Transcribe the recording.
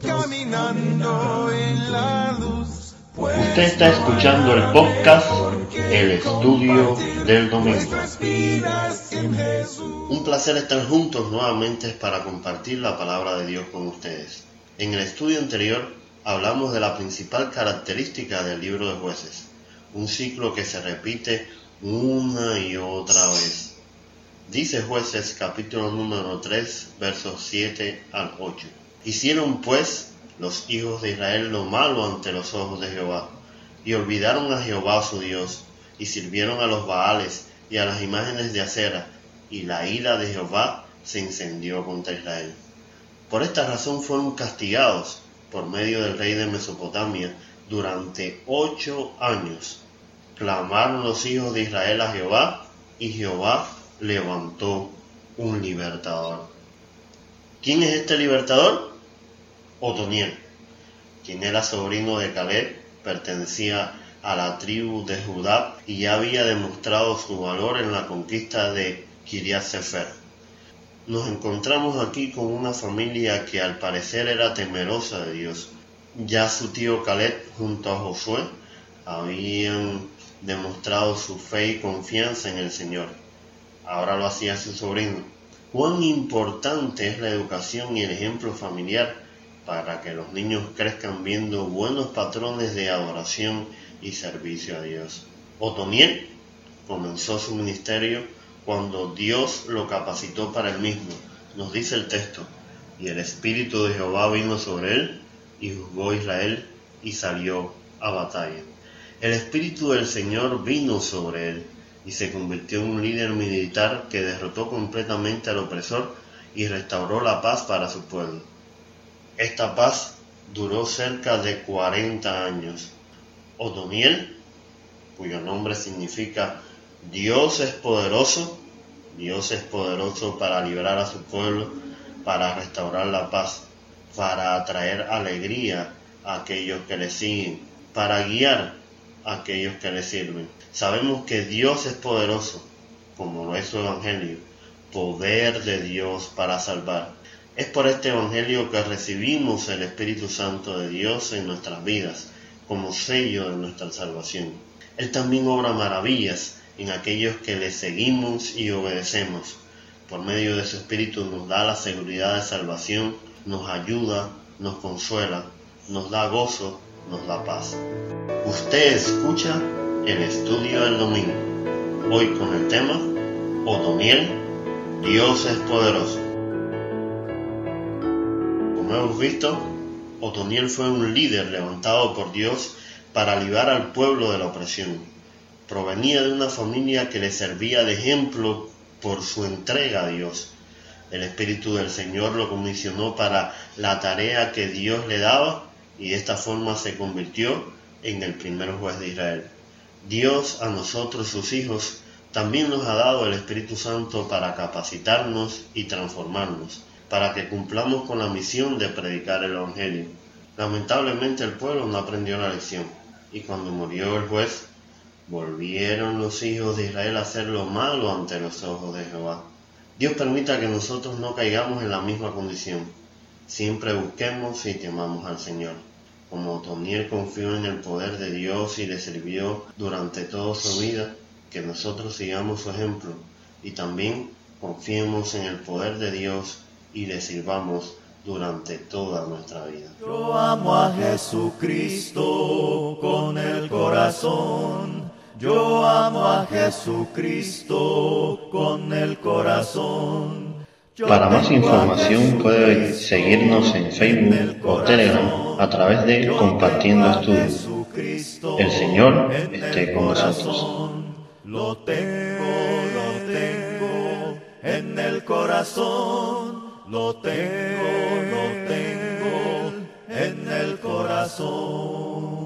caminando en la luz. Usted está escuchando el podcast El Estudio del Domingo. Un placer estar juntos nuevamente para compartir la palabra de Dios con ustedes. En el estudio anterior hablamos de la principal característica del libro de jueces, un ciclo que se repite una y otra vez. Dice jueces capítulo número 3 versos 7 al 8. Hicieron pues los hijos de Israel lo malo ante los ojos de Jehová, y olvidaron a Jehová su Dios, y sirvieron a los Baales y a las imágenes de acera, y la ira de Jehová se incendió contra Israel. Por esta razón fueron castigados por medio del rey de Mesopotamia durante ocho años. Clamaron los hijos de Israel a Jehová, y Jehová levantó un libertador. ¿Quién es este libertador? Otoniel, quien era sobrino de Caleb, pertenecía a la tribu de Judá y ya había demostrado su valor en la conquista de Kiriat Sefer. Nos encontramos aquí con una familia que al parecer era temerosa de Dios. Ya su tío Caleb junto a Josué habían demostrado su fe y confianza en el Señor. Ahora lo hacía su sobrino. Cuán importante es la educación y el ejemplo familiar para que los niños crezcan viendo buenos patrones de adoración y servicio a Dios. Otoniel comenzó su ministerio cuando Dios lo capacitó para el mismo, nos dice el texto, y el Espíritu de Jehová vino sobre él y juzgó a Israel y salió a batalla. El Espíritu del Señor vino sobre él y se convirtió en un líder militar que derrotó completamente al opresor y restauró la paz para su pueblo. Esta paz duró cerca de 40 años. Otoniel, cuyo nombre significa Dios es poderoso, Dios es poderoso para liberar a su pueblo, para restaurar la paz, para atraer alegría a aquellos que le siguen, para guiar a aquellos que le sirven. Sabemos que Dios es poderoso, como lo es su Evangelio, poder de Dios para salvar. Es por este Evangelio que recibimos el Espíritu Santo de Dios en nuestras vidas, como sello de nuestra salvación. Él también obra maravillas en aquellos que le seguimos y obedecemos. Por medio de su Espíritu nos da la seguridad de salvación, nos ayuda, nos consuela, nos da gozo, nos da paz. Usted escucha el estudio del domingo, hoy con el tema Otoniel, Dios es poderoso hemos visto, Otoniel fue un líder levantado por Dios para librar al pueblo de la opresión. Provenía de una familia que le servía de ejemplo por su entrega a Dios. El Espíritu del Señor lo comisionó para la tarea que Dios le daba y de esta forma se convirtió en el primer juez de Israel. Dios a nosotros, sus hijos, también nos ha dado el Espíritu Santo para capacitarnos y transformarnos para que cumplamos con la misión de predicar el Evangelio. Lamentablemente el pueblo no aprendió la lección, y cuando murió el juez, volvieron los hijos de Israel a hacer lo malo ante los ojos de Jehová. Dios permita que nosotros no caigamos en la misma condición. Siempre busquemos y temamos al Señor. Como Otoniel confió en el poder de Dios y le sirvió durante toda su vida, que nosotros sigamos su ejemplo y también confiemos en el poder de Dios y le sirvamos durante toda nuestra vida. Yo amo a Jesucristo con el corazón. Yo amo a Jesucristo con el corazón. Para más información puede seguirnos en Facebook o Telegram a través de Compartiendo Estudios. El Señor esté con nosotros. Lo tengo, lo tengo en el corazón lo tengo, lo tengo en el corazón.